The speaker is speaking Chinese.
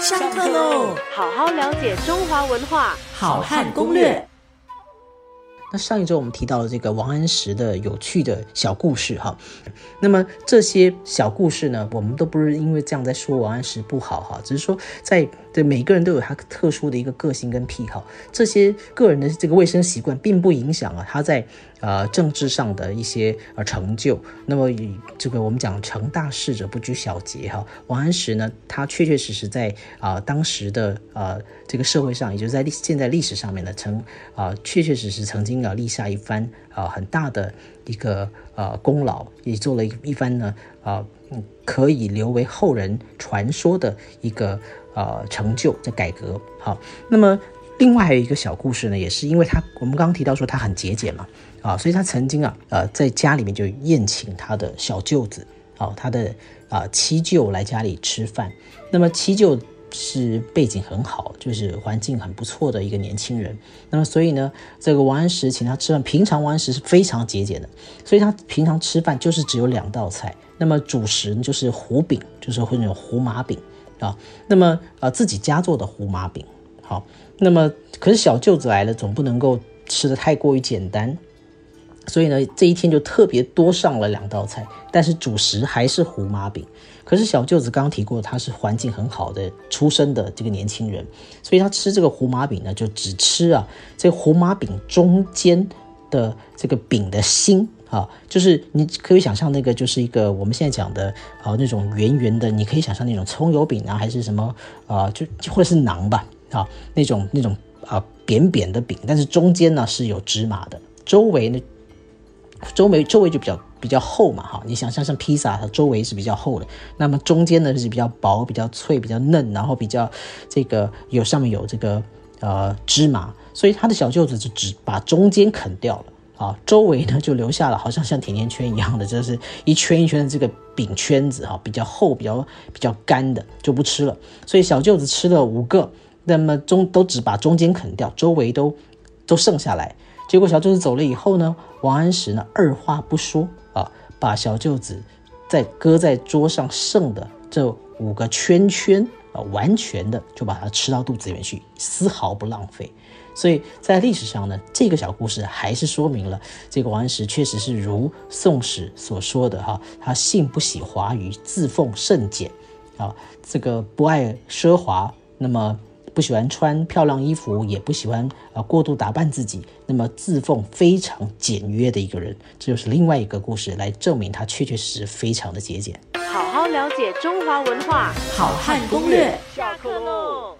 上课喽！好好了解中华文化，好汉攻略。那上一周我们提到了这个王安石的有趣的小故事哈，那么这些小故事呢，我们都不是因为这样在说王安石不好哈，只是说在对每个人都有他特殊的一个个性跟癖好，这些个人的这个卫生习惯并不影响啊他在呃政治上的一些呃成就。那么以这个我们讲成大事者不拘小节哈，王安石呢，他确确实实在啊当时的呃这个社会上，也就是在历现在历史上面呢，曾啊确确实实曾经。要立下一番啊很大的一个呃功劳，也做了一一番呢啊可以留为后人传说的一个呃成就的改革。好，那么另外还有一个小故事呢，也是因为他我们刚刚提到说他很节俭嘛啊，所以他曾经啊呃在家里面就宴请他的小舅子，好他的啊七舅来家里吃饭，那么七舅。是背景很好，就是环境很不错的一个年轻人。那么，所以呢，这个王安石请他吃饭，平常王安石是非常节俭的，所以他平常吃饭就是只有两道菜。那么主食，就是胡饼，就是会那种胡麻饼啊。那么呃，自己家做的胡麻饼。好，那么可是小舅子来了，总不能够吃的太过于简单。所以呢，这一天就特别多上了两道菜，但是主食还是胡麻饼。可是小舅子刚刚提过，他是环境很好的出身的这个年轻人，所以他吃这个胡麻饼呢，就只吃啊这胡麻饼中间的这个饼的心啊，就是你可以想象那个就是一个我们现在讲的啊那种圆圆的，你可以想象那种葱油饼啊，还是什么啊，就或者是馕吧啊那种那种啊扁扁的饼，但是中间呢是有芝麻的，周围呢。周围周围就比较比较厚嘛，哈，你想象像披萨，它周围是比较厚的，那么中间呢是比较薄、比较脆、比较嫩，然后比较这个有上面有这个呃芝麻，所以他的小舅子就只把中间啃掉了啊，周围呢就留下了好像像甜甜圈一样的，就是一圈一圈的这个饼圈子哈，比较厚、比较比较干的就不吃了，所以小舅子吃了五个，那么中都只把中间啃掉，周围都都剩下来。结果小舅子走了以后呢，王安石呢二话不说啊，把小舅子在搁在桌上剩的这五个圈圈啊，完全的就把它吃到肚子里面去，丝毫不浪费。所以在历史上呢，这个小故事还是说明了这个王安石确实是如《宋史》所说的哈，他性不喜华谀，自奉甚俭啊，这个不爱奢华，那么。不喜欢穿漂亮衣服，也不喜欢啊过度打扮自己，那么自奉非常简约的一个人，这就是另外一个故事来证明他确确实实非常的节俭。好好了解中华文化，好汉攻略。下课喽。